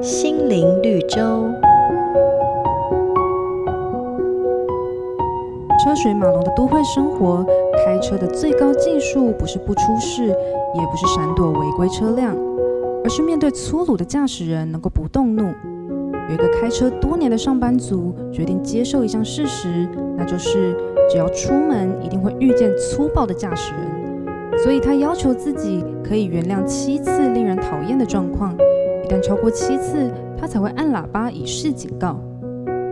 心灵绿洲。车水马龙的都会生活，开车的最高技术不是不出事，也不是闪躲违规车辆，而是面对粗鲁的驾驶人能够不动怒。有一个开车多年的上班族决定接受一项事实，那就是只要出门一定会遇见粗暴的驾驶人，所以他要求自己可以原谅七次令人讨厌的状况，一旦超过七次，他才会按喇叭以示警告。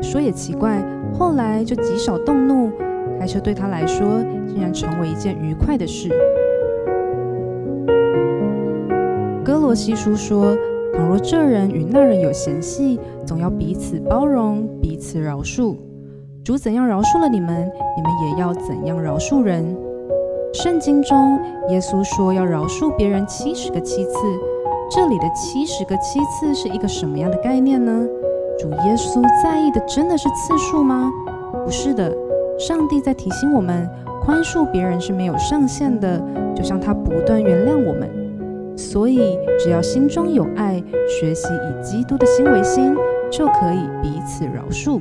说也奇怪，后来就极少动怒，开车对他来说竟然成为一件愉快的事。哥罗西书说。倘若这人与那人有嫌隙，总要彼此包容，彼此饶恕。主怎样饶恕了你们，你们也要怎样饶恕人。圣经中，耶稣说要饶恕别人七十个七次。这里的七十个七次是一个什么样的概念呢？主耶稣在意的真的是次数吗？不是的，上帝在提醒我们，宽恕别人是没有上限的，就像他不断原谅我们。所以，只要心中有爱，学习以基督的心为心，就可以彼此饶恕。